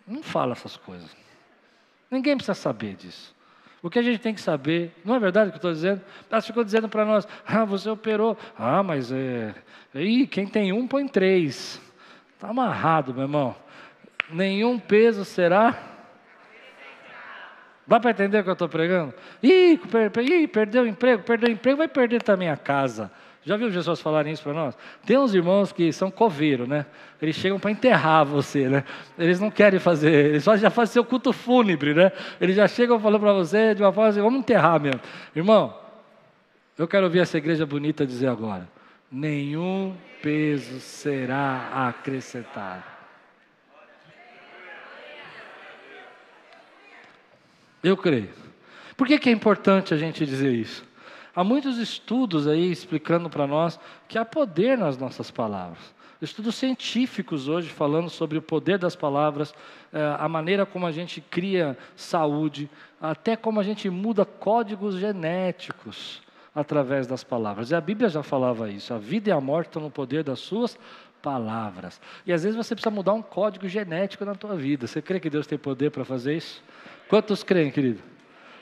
não fala essas coisas. Ninguém precisa saber disso. O que a gente tem que saber, não é verdade o que eu estou dizendo? Elas ficou dizendo para nós, ah, você operou. Ah, mas é. Ih, quem tem um põe três. Está amarrado, meu irmão. Nenhum peso será. Dá para entender o que eu estou pregando? Ih, per, per, ih, perdeu o emprego, perdeu o emprego, vai perder também a casa. Já viu Jesus falarem isso para nós? Tem uns irmãos que são coveiros, né? Eles chegam para enterrar você, né? Eles não querem fazer, eles já fazem seu culto fúnebre, né? Eles já chegam falando para você de uma forma assim, vamos enterrar mesmo. Irmão, eu quero ouvir essa igreja bonita dizer agora: nenhum peso será acrescentado. Eu creio. Por que, que é importante a gente dizer isso? Há muitos estudos aí explicando para nós que há poder nas nossas palavras. Estudos científicos hoje falando sobre o poder das palavras, eh, a maneira como a gente cria saúde, até como a gente muda códigos genéticos através das palavras. E a Bíblia já falava isso: a vida e a morte estão no poder das suas palavras. E às vezes você precisa mudar um código genético na tua vida. Você crê que Deus tem poder para fazer isso? Quantos creem, querido?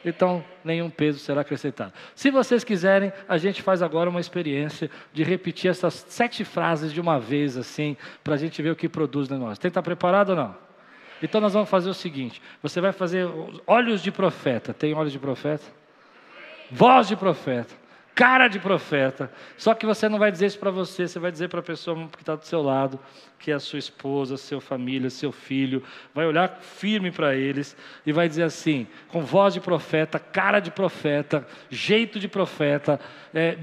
Então, nenhum peso será acrescentado. Se vocês quiserem, a gente faz agora uma experiência de repetir essas sete frases de uma vez, assim, para a gente ver o que produz em nós. Tem que estar preparado ou não? Então, nós vamos fazer o seguinte: você vai fazer olhos de profeta. Tem olhos de profeta? Voz de profeta cara de profeta. Só que você não vai dizer isso para você, você vai dizer para a pessoa que está do seu lado, que é a sua esposa, sua família, seu filho. Vai olhar firme para eles e vai dizer assim, com voz de profeta, cara de profeta, jeito de profeta, é,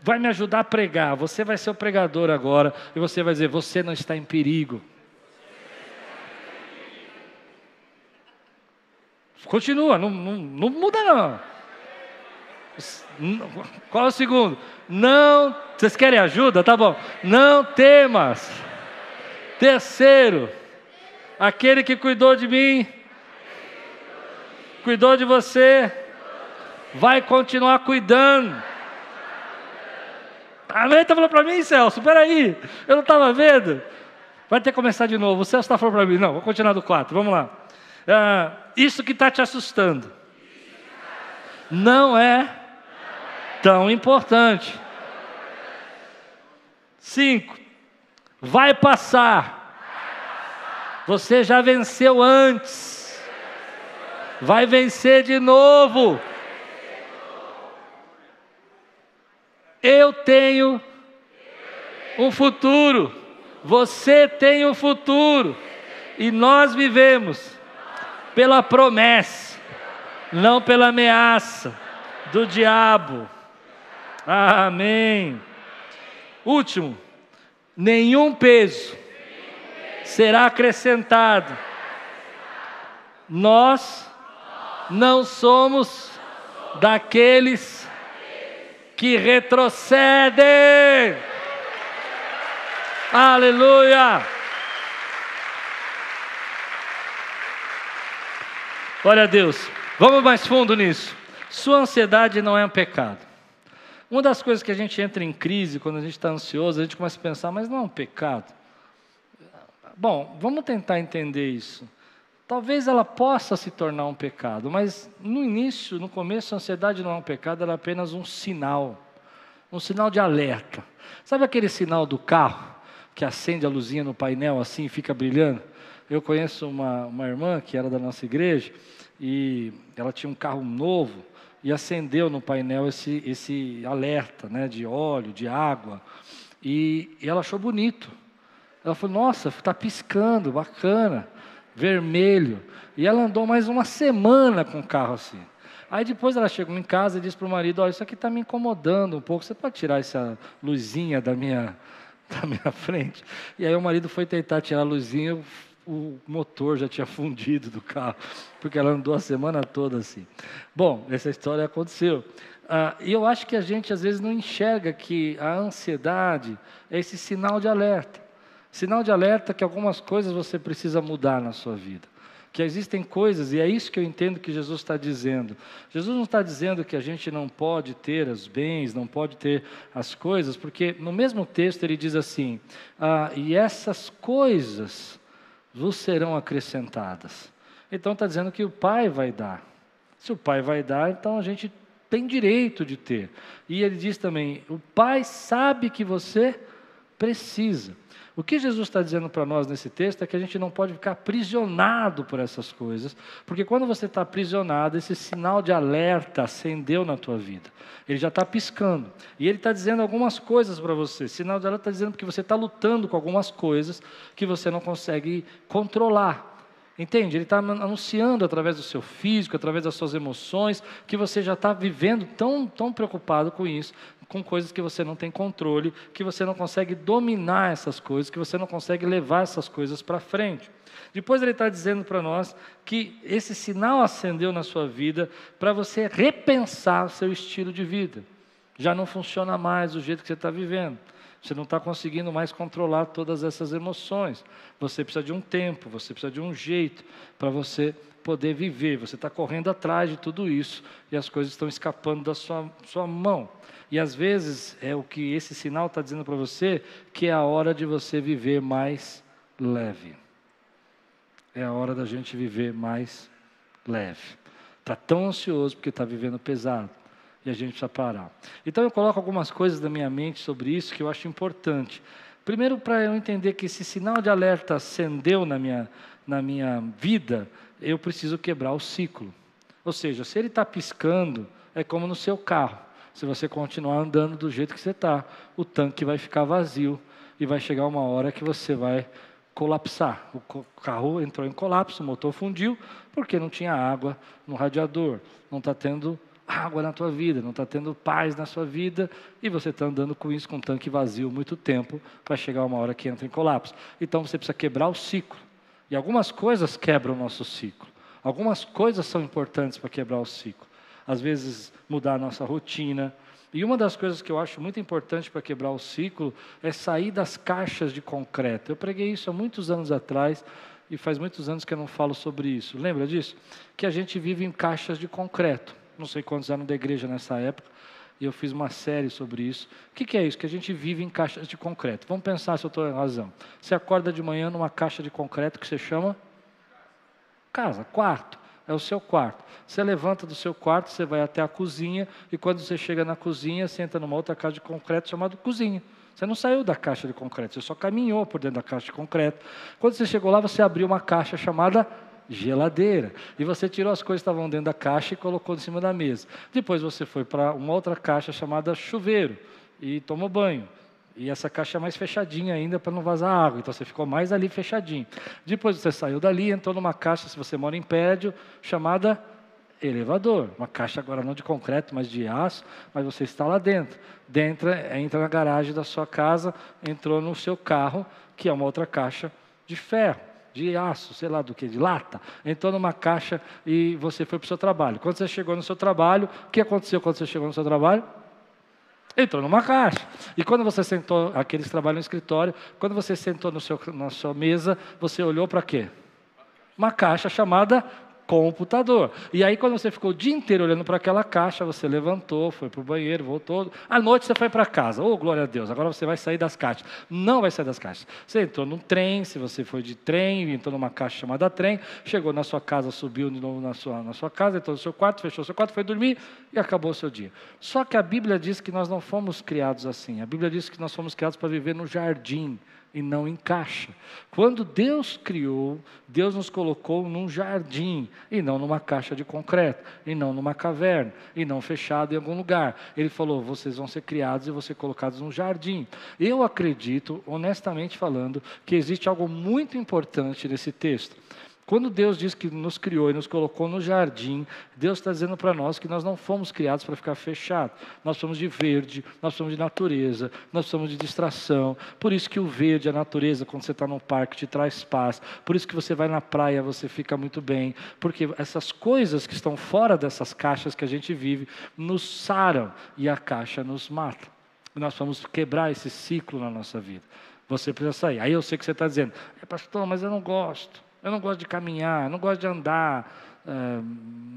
vai me ajudar a pregar. Você vai ser o pregador agora e você vai dizer: você não está em perigo. Continua, não, não, não muda não. Qual é o segundo? Não, vocês querem ajuda? Tá bom. Não temas. Terceiro, aquele que cuidou de mim, cuidou de você, vai continuar cuidando. Amém? Está falando para mim, Celso? Peraí, eu não estava vendo. Vai ter que começar de novo. O Celso está falando para mim. Não, vou continuar do 4. Vamos lá. Ah, isso que está te assustando não é tão importante. Cinco, vai passar. Você já venceu antes, vai vencer de novo. Eu tenho um futuro, você tem um futuro, e nós vivemos pela promessa, não pela ameaça do diabo. Amém. Último, nenhum peso será acrescentado. Nós não somos daqueles que retrocedem. Aleluia! Glória a Deus. Vamos mais fundo nisso. Sua ansiedade não é um pecado. Uma das coisas que a gente entra em crise quando a gente está ansioso, a gente começa a pensar, mas não é um pecado. Bom, vamos tentar entender isso. Talvez ela possa se tornar um pecado, mas no início, no começo, a ansiedade não é um pecado, ela é apenas um sinal, um sinal de alerta. Sabe aquele sinal do carro que acende a luzinha no painel assim e fica brilhando? Eu conheço uma, uma irmã que era da nossa igreja e ela tinha um carro novo e acendeu no painel esse, esse alerta né, de óleo, de água. E, e ela achou bonito. Ela falou: Nossa, está piscando, bacana, vermelho. E ela andou mais uma semana com o carro assim. Aí depois ela chegou em casa e disse para o marido: Olha, isso aqui está me incomodando um pouco. Você pode tirar essa luzinha da minha, da minha frente? E aí o marido foi tentar tirar a luzinha o motor já tinha fundido do carro, porque ela andou a semana toda assim. Bom, essa história aconteceu. Ah, e eu acho que a gente às vezes não enxerga que a ansiedade é esse sinal de alerta. Sinal de alerta que algumas coisas você precisa mudar na sua vida. Que existem coisas, e é isso que eu entendo que Jesus está dizendo. Jesus não está dizendo que a gente não pode ter os bens, não pode ter as coisas, porque no mesmo texto ele diz assim: ah, e essas coisas vos serão acrescentadas. Então está dizendo que o Pai vai dar. Se o Pai vai dar, então a gente tem direito de ter. E ele diz também: o Pai sabe que você precisa. O que Jesus está dizendo para nós nesse texto é que a gente não pode ficar aprisionado por essas coisas, porque quando você está aprisionado, esse sinal de alerta acendeu na tua vida. Ele já está piscando. E ele está dizendo algumas coisas para você. Sinal de alerta está dizendo que você está lutando com algumas coisas que você não consegue controlar. Entende? Ele está anunciando através do seu físico, através das suas emoções, que você já está vivendo tão, tão preocupado com isso, com coisas que você não tem controle, que você não consegue dominar essas coisas, que você não consegue levar essas coisas para frente. Depois ele está dizendo para nós que esse sinal acendeu na sua vida para você repensar o seu estilo de vida. Já não funciona mais do jeito que você está vivendo. Você não está conseguindo mais controlar todas essas emoções. Você precisa de um tempo, você precisa de um jeito para você poder viver. Você está correndo atrás de tudo isso e as coisas estão escapando da sua, sua mão. E às vezes é o que esse sinal está dizendo para você, que é a hora de você viver mais leve. É a hora da gente viver mais leve. Está tão ansioso porque está vivendo pesado e a gente precisa parar. Então eu coloco algumas coisas da minha mente sobre isso que eu acho importante. Primeiro, para eu entender que esse sinal de alerta acendeu na minha, na minha vida, eu preciso quebrar o ciclo. Ou seja, se ele está piscando, é como no seu carro. Se você continuar andando do jeito que você está, o tanque vai ficar vazio e vai chegar uma hora que você vai colapsar. O carro entrou em colapso, o motor fundiu, porque não tinha água no radiador, não está tendo água na tua vida, não está tendo paz na sua vida, e você está andando com isso com um tanque vazio muito tempo, vai chegar uma hora que entra em colapso. Então você precisa quebrar o ciclo. E algumas coisas quebram o nosso ciclo. Algumas coisas são importantes para quebrar o ciclo. Às vezes mudar a nossa rotina. E uma das coisas que eu acho muito importante para quebrar o ciclo é sair das caixas de concreto. Eu preguei isso há muitos anos atrás e faz muitos anos que eu não falo sobre isso. Lembra disso? Que a gente vive em caixas de concreto não sei quantos eram da igreja nessa época, e eu fiz uma série sobre isso. O que, que, é isso? Que a gente vive em caixas de concreto. Vamos pensar se eu estou em razão. Você acorda de manhã numa caixa de concreto que você chama casa, quarto. É o seu quarto. Você levanta do seu quarto, você vai até a cozinha, e quando você chega na cozinha, você entra numa outra caixa de concreto chamada cozinha. Você não saiu da caixa de concreto, você só caminhou por dentro da caixa de concreto. Quando você chegou lá, você abriu uma caixa chamada geladeira. E você tirou as coisas que estavam dentro da caixa e colocou em cima da mesa. Depois você foi para uma outra caixa chamada chuveiro e tomou banho. E essa caixa é mais fechadinha ainda para não vazar água, então você ficou mais ali fechadinho. Depois você saiu dali, entrou numa caixa, se você mora em prédio, chamada elevador. Uma caixa agora não de concreto, mas de aço, mas você está lá dentro. Dentro, entra na garagem da sua casa, entrou no seu carro, que é uma outra caixa de ferro de aço, sei lá do que, de lata, entrou numa caixa e você foi para o seu trabalho. Quando você chegou no seu trabalho, o que aconteceu quando você chegou no seu trabalho? Entrou numa caixa. E quando você sentou, aqueles trabalham no escritório, quando você sentou no seu, na sua mesa, você olhou para quê? Uma caixa chamada computador. E aí, quando você ficou o dia inteiro olhando para aquela caixa, você levantou, foi para o banheiro, voltou. À noite você foi para casa. Oh, glória a Deus, agora você vai sair das caixas. Não vai sair das caixas. Você entrou num trem, se você foi de trem, entrou numa caixa chamada trem, chegou na sua casa, subiu de novo na sua, na sua casa, entrou no seu quarto, fechou o seu quarto, foi dormir e acabou o seu dia. Só que a Bíblia diz que nós não fomos criados assim. A Bíblia diz que nós fomos criados para viver no jardim e não encaixa. Quando Deus criou, Deus nos colocou num jardim e não numa caixa de concreto, e não numa caverna, e não fechado em algum lugar. Ele falou: vocês vão ser criados e vão ser colocados num jardim. Eu acredito, honestamente falando, que existe algo muito importante nesse texto. Quando Deus diz que nos criou e nos colocou no jardim, Deus está dizendo para nós que nós não fomos criados para ficar fechados. Nós somos de verde, nós somos de natureza, nós somos de distração. Por isso que o verde, a natureza, quando você está no parque, te traz paz. Por isso que você vai na praia, você fica muito bem. Porque essas coisas que estão fora dessas caixas que a gente vive, nos saram e a caixa nos mata. E nós vamos quebrar esse ciclo na nossa vida. Você precisa sair. Aí eu sei que você está dizendo, é pastor, mas eu não gosto. Eu não gosto de caminhar, não gosto de andar. É,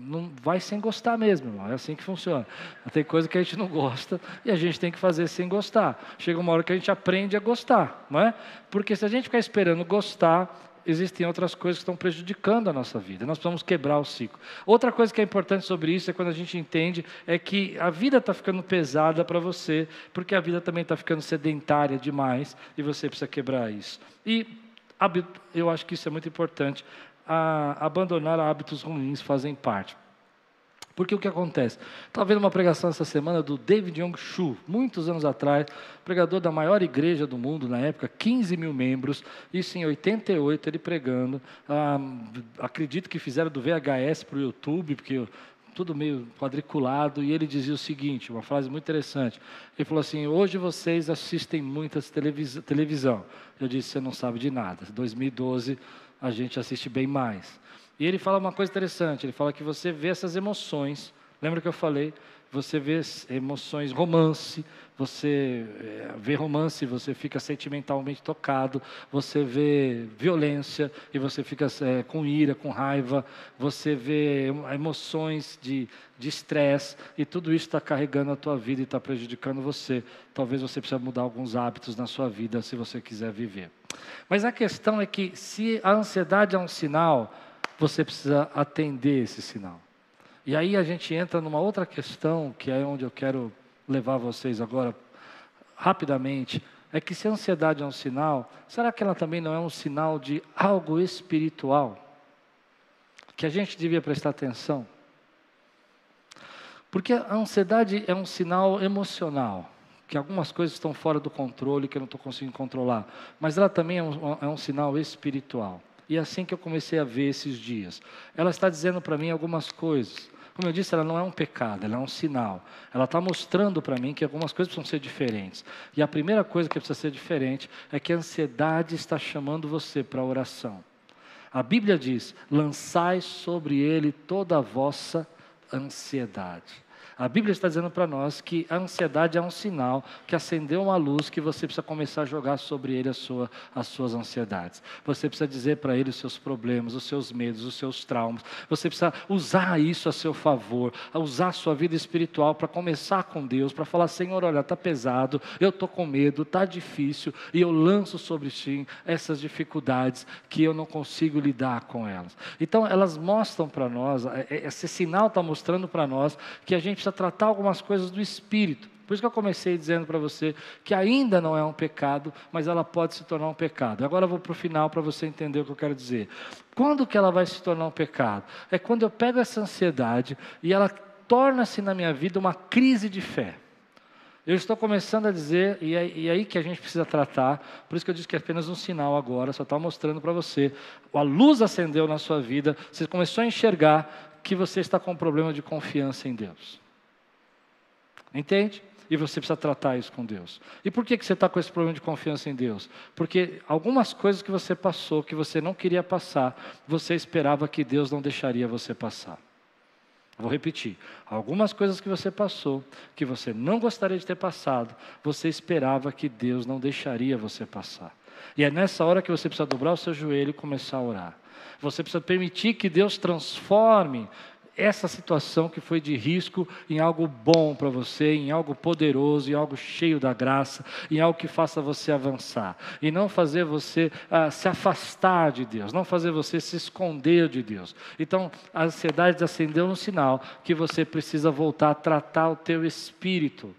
não vai sem gostar mesmo, irmão. É assim que funciona. Tem coisa que a gente não gosta e a gente tem que fazer sem gostar. Chega uma hora que a gente aprende a gostar, não é? Porque se a gente ficar esperando gostar, existem outras coisas que estão prejudicando a nossa vida. Nós precisamos quebrar o ciclo. Outra coisa que é importante sobre isso é quando a gente entende é que a vida está ficando pesada para você, porque a vida também está ficando sedentária demais e você precisa quebrar isso. E eu acho que isso é muito importante. A, abandonar hábitos ruins fazem parte. Porque o que acontece? Estava vendo uma pregação essa semana do David Young Shu, muitos anos atrás, pregador da maior igreja do mundo na época, 15 mil membros, isso em 88 ele pregando. Ah, acredito que fizeram do VHS para o YouTube, porque tudo meio quadriculado, e ele dizia o seguinte, uma frase muito interessante. Ele falou assim: hoje vocês assistem muitas televis televisão. Eu disse: você não sabe de nada. 2012 a gente assiste bem mais. E ele fala uma coisa interessante. Ele fala que você vê essas emoções. Lembra que eu falei? Você vê emoções, romance, você é, vê romance, você fica sentimentalmente tocado, você vê violência e você fica é, com ira, com raiva, você vê emoções de estresse e tudo isso está carregando a tua vida e está prejudicando você. Talvez você precise mudar alguns hábitos na sua vida se você quiser viver. Mas a questão é que se a ansiedade é um sinal, você precisa atender esse sinal. E aí a gente entra numa outra questão, que é onde eu quero levar vocês agora rapidamente, é que se a ansiedade é um sinal, será que ela também não é um sinal de algo espiritual? Que a gente devia prestar atenção? Porque a ansiedade é um sinal emocional, que algumas coisas estão fora do controle, que eu não estou conseguindo controlar, mas ela também é um, é um sinal espiritual. E é assim que eu comecei a ver esses dias. Ela está dizendo para mim algumas coisas. Como eu disse, ela não é um pecado, ela é um sinal. Ela está mostrando para mim que algumas coisas precisam ser diferentes. E a primeira coisa que precisa ser diferente é que a ansiedade está chamando você para a oração. A Bíblia diz: lançai sobre ele toda a vossa ansiedade. A Bíblia está dizendo para nós que a ansiedade é um sinal que acendeu uma luz que você precisa começar a jogar sobre ele sua, as suas ansiedades. Você precisa dizer para ele os seus problemas, os seus medos, os seus traumas. Você precisa usar isso a seu favor, usar a sua vida espiritual para começar com Deus, para falar: Senhor, olha, está pesado, eu estou com medo, está difícil, e eu lanço sobre ti essas dificuldades que eu não consigo lidar com elas. Então, elas mostram para nós, é, é, esse sinal está mostrando para nós que a gente precisa tratar algumas coisas do espírito. Por isso que eu comecei dizendo para você que ainda não é um pecado, mas ela pode se tornar um pecado. Agora eu vou para o final para você entender o que eu quero dizer. Quando que ela vai se tornar um pecado? É quando eu pego essa ansiedade e ela torna-se na minha vida uma crise de fé. Eu estou começando a dizer, e é, e é aí que a gente precisa tratar, por isso que eu disse que é apenas um sinal agora, só está mostrando para você. A luz acendeu na sua vida, você começou a enxergar que você está com um problema de confiança em Deus. Entende? E você precisa tratar isso com Deus. E por que, que você está com esse problema de confiança em Deus? Porque algumas coisas que você passou, que você não queria passar, você esperava que Deus não deixaria você passar. Vou repetir. Algumas coisas que você passou, que você não gostaria de ter passado, você esperava que Deus não deixaria você passar. E é nessa hora que você precisa dobrar o seu joelho e começar a orar. Você precisa permitir que Deus transforme essa situação que foi de risco em algo bom para você, em algo poderoso, em algo cheio da graça, em algo que faça você avançar. E não fazer você ah, se afastar de Deus, não fazer você se esconder de Deus. Então, a ansiedade acendeu um sinal que você precisa voltar a tratar o teu espírito.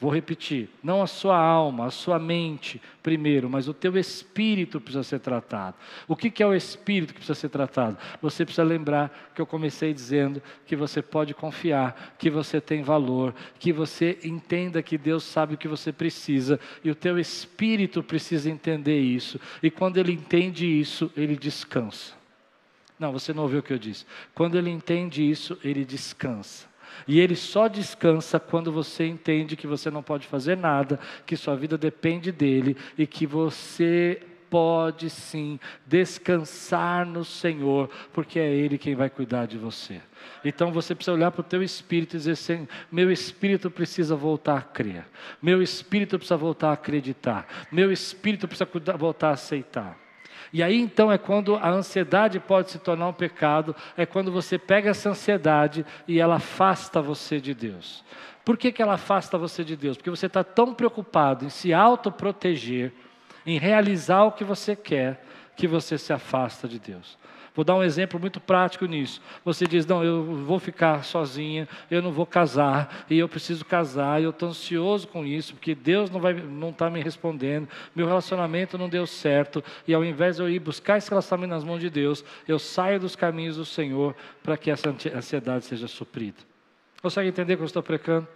Vou repetir, não a sua alma, a sua mente primeiro, mas o teu espírito precisa ser tratado. O que, é o espírito que precisa ser tratado? Você precisa lembrar que eu comecei dizendo que você pode confiar, que você tem valor, que você entenda que Deus sabe o que você precisa e o teu espírito precisa entender isso. E quando ele entende isso, ele descansa. Não, você não ouviu o que eu disse. Quando ele entende isso, ele descansa. E ele só descansa quando você entende que você não pode fazer nada, que sua vida depende dele e que você pode sim descansar no Senhor, porque é Ele quem vai cuidar de você. Então você precisa olhar para o teu espírito e dizer assim: meu espírito precisa voltar a crer, meu espírito precisa voltar a acreditar, meu espírito precisa voltar a aceitar. E aí então é quando a ansiedade pode se tornar um pecado, é quando você pega essa ansiedade e ela afasta você de Deus. Por que, que ela afasta você de Deus? Porque você está tão preocupado em se autoproteger, em realizar o que você quer, que você se afasta de Deus. Vou dar um exemplo muito prático nisso. Você diz: Não, eu vou ficar sozinha, eu não vou casar, e eu preciso casar, e eu estou ansioso com isso, porque Deus não está não tá me respondendo, meu relacionamento não deu certo, e ao invés de eu ir buscar esse relacionamento nas mãos de Deus, eu saio dos caminhos do Senhor para que essa ansiedade seja suprida. Consegue entender o que eu estou precando?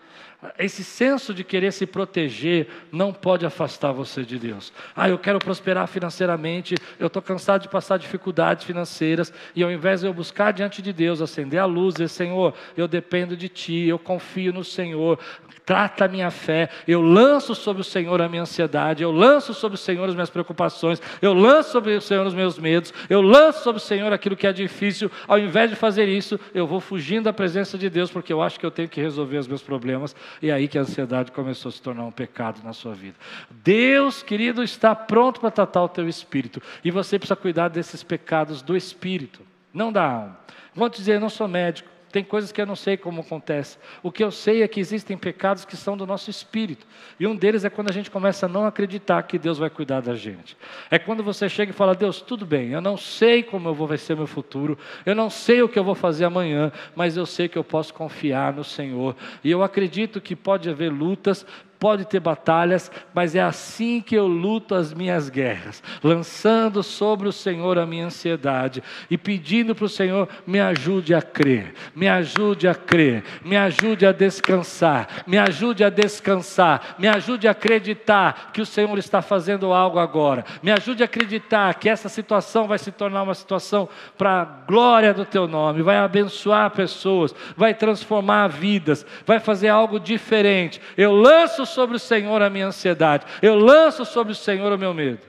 Esse senso de querer se proteger não pode afastar você de Deus. Ah, eu quero prosperar financeiramente, eu estou cansado de passar dificuldades financeiras, e ao invés de eu buscar diante de Deus, acender a luz dizer, Senhor, eu dependo de Ti, eu confio no Senhor, trata a minha fé, eu lanço sobre o Senhor a minha ansiedade, eu lanço sobre o Senhor as minhas preocupações, eu lanço sobre o Senhor os meus medos, eu lanço sobre o Senhor aquilo que é difícil, ao invés de fazer isso, eu vou fugindo da presença de Deus, porque eu acho que eu tenho que resolver os meus problemas, e é aí que a ansiedade começou a se tornar um pecado na sua vida. Deus, querido, está pronto para tratar o teu espírito, e você precisa cuidar desses pecados do espírito, não da alma. Vou te dizer, eu não sou médico, tem coisas que eu não sei como acontece. O que eu sei é que existem pecados que são do nosso espírito. E um deles é quando a gente começa a não acreditar que Deus vai cuidar da gente. É quando você chega e fala: Deus, tudo bem, eu não sei como eu vou vai ser meu futuro, eu não sei o que eu vou fazer amanhã, mas eu sei que eu posso confiar no Senhor. E eu acredito que pode haver lutas, pode ter batalhas, mas é assim que eu luto as minhas guerras, lançando sobre o Senhor a minha ansiedade e pedindo para o Senhor me ajude a crer, me ajude a crer, me ajude a descansar, me ajude a descansar, me ajude a acreditar que o Senhor está fazendo algo agora, me ajude a acreditar que essa situação vai se tornar uma situação para a glória do teu nome, vai abençoar pessoas, vai transformar vidas, vai fazer algo diferente. Eu lanço sobre o Senhor a minha ansiedade, eu lanço sobre o Senhor o meu medo.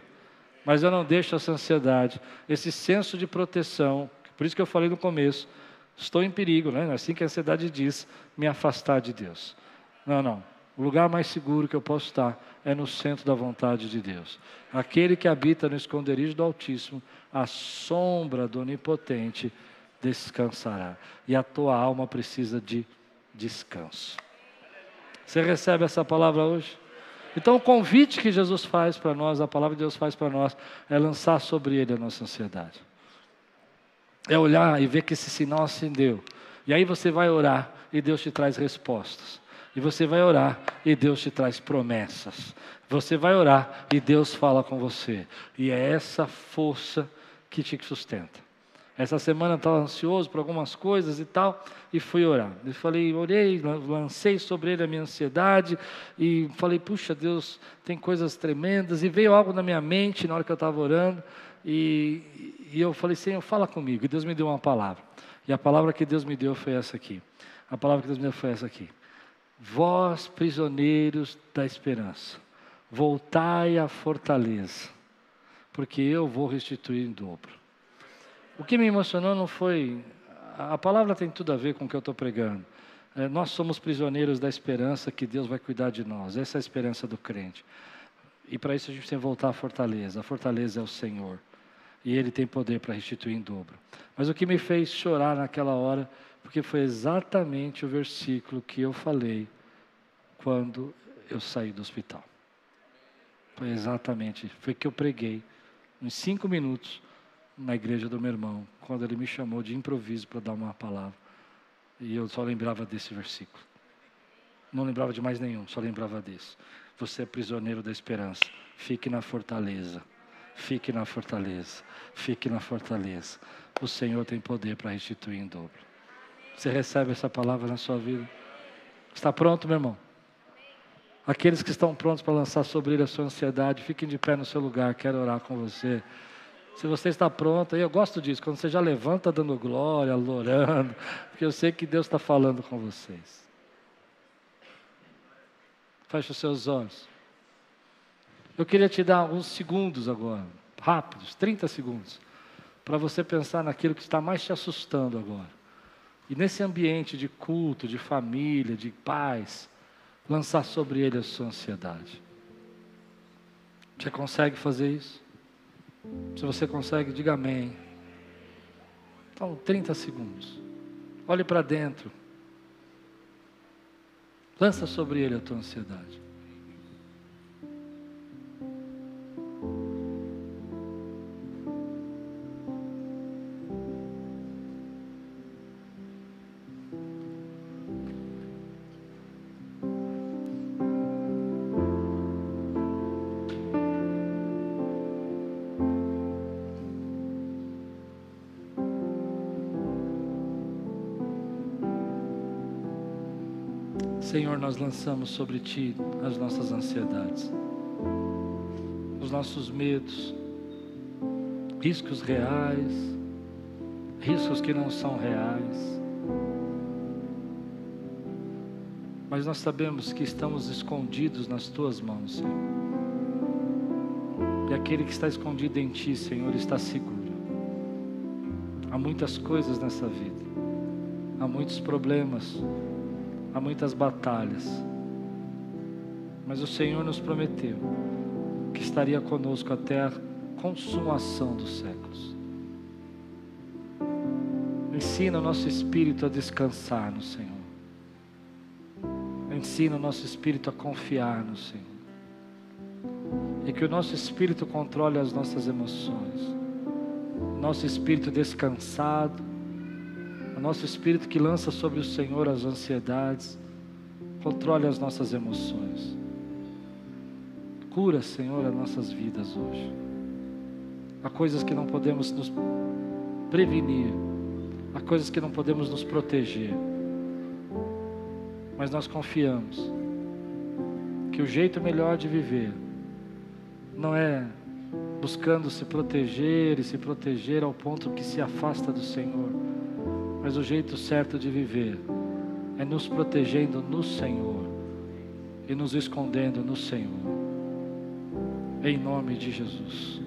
Mas eu não deixo essa ansiedade, esse senso de proteção, por isso que eu falei no começo, estou em perigo, né? Assim que a ansiedade diz, me afastar de Deus. Não, não. O lugar mais seguro que eu posso estar é no centro da vontade de Deus. Aquele que habita no esconderijo do Altíssimo, a sombra do Onipotente descansará. E a tua alma precisa de descanso. Você recebe essa palavra hoje? Então, o convite que Jesus faz para nós, a palavra de Deus faz para nós, é lançar sobre ele a nossa ansiedade. É olhar e ver que esse sinal acendeu. E aí você vai orar e Deus te traz respostas. E você vai orar e Deus te traz promessas. Você vai orar e Deus fala com você. E é essa força que te sustenta. Essa semana eu estava ansioso por algumas coisas e tal, e fui orar. Eu falei, orei, lancei sobre ele a minha ansiedade, e falei, puxa Deus, tem coisas tremendas, e veio algo na minha mente na hora que eu estava orando, e, e eu falei, Senhor, fala comigo, e Deus me deu uma palavra. E a palavra que Deus me deu foi essa aqui. A palavra que Deus me deu foi essa aqui. Vós, prisioneiros da esperança, voltai à fortaleza, porque eu vou restituir em dobro. O que me emocionou não foi. A palavra tem tudo a ver com o que eu estou pregando. É, nós somos prisioneiros da esperança que Deus vai cuidar de nós. Essa é a esperança do crente. E para isso a gente tem que voltar à fortaleza. A fortaleza é o Senhor. E Ele tem poder para restituir em dobro. Mas o que me fez chorar naquela hora, porque foi exatamente o versículo que eu falei quando eu saí do hospital. Foi exatamente, foi que eu preguei em cinco minutos na igreja do meu irmão, quando ele me chamou de improviso para dar uma palavra. E eu só lembrava desse versículo. Não lembrava de mais nenhum, só lembrava desse. Você é prisioneiro da esperança. Fique na fortaleza. Fique na fortaleza. Fique na fortaleza. O Senhor tem poder para restituir em dobro. Você recebe essa palavra na sua vida? Está pronto, meu irmão? Aqueles que estão prontos para lançar sobre ele a sua ansiedade, fiquem de pé no seu lugar. Quero orar com você. Se você está pronto, eu gosto disso, quando você já levanta dando glória, lourando, porque eu sei que Deus está falando com vocês. Feche os seus olhos. Eu queria te dar alguns segundos agora, rápidos, 30 segundos, para você pensar naquilo que está mais te assustando agora. E nesse ambiente de culto, de família, de paz, lançar sobre ele a sua ansiedade. Você consegue fazer isso? Se você consegue, diga amém. Então, 30 segundos. Olhe para dentro. Lança sobre ele a tua ansiedade. Senhor, nós lançamos sobre Ti as nossas ansiedades, os nossos medos, riscos reais, riscos que não são reais. Mas nós sabemos que estamos escondidos nas Tuas mãos, Senhor. E aquele que está escondido em Ti, Senhor, está seguro. Há muitas coisas nessa vida, há muitos problemas, há muitas batalhas, mas o Senhor nos prometeu que estaria conosco até a consumação dos séculos. Ensina o nosso espírito a descansar no Senhor. Ensina o nosso espírito a confiar no Senhor. E que o nosso espírito controle as nossas emoções. Nosso espírito descansado, nosso espírito que lança sobre o Senhor as ansiedades, controle as nossas emoções. Cura, Senhor, as nossas vidas hoje. Há coisas que não podemos nos prevenir, há coisas que não podemos nos proteger, mas nós confiamos que o jeito melhor de viver não é buscando se proteger e se proteger ao ponto que se afasta do Senhor, mas o jeito certo de viver é nos protegendo no Senhor e nos escondendo no Senhor. Em nome de Jesus.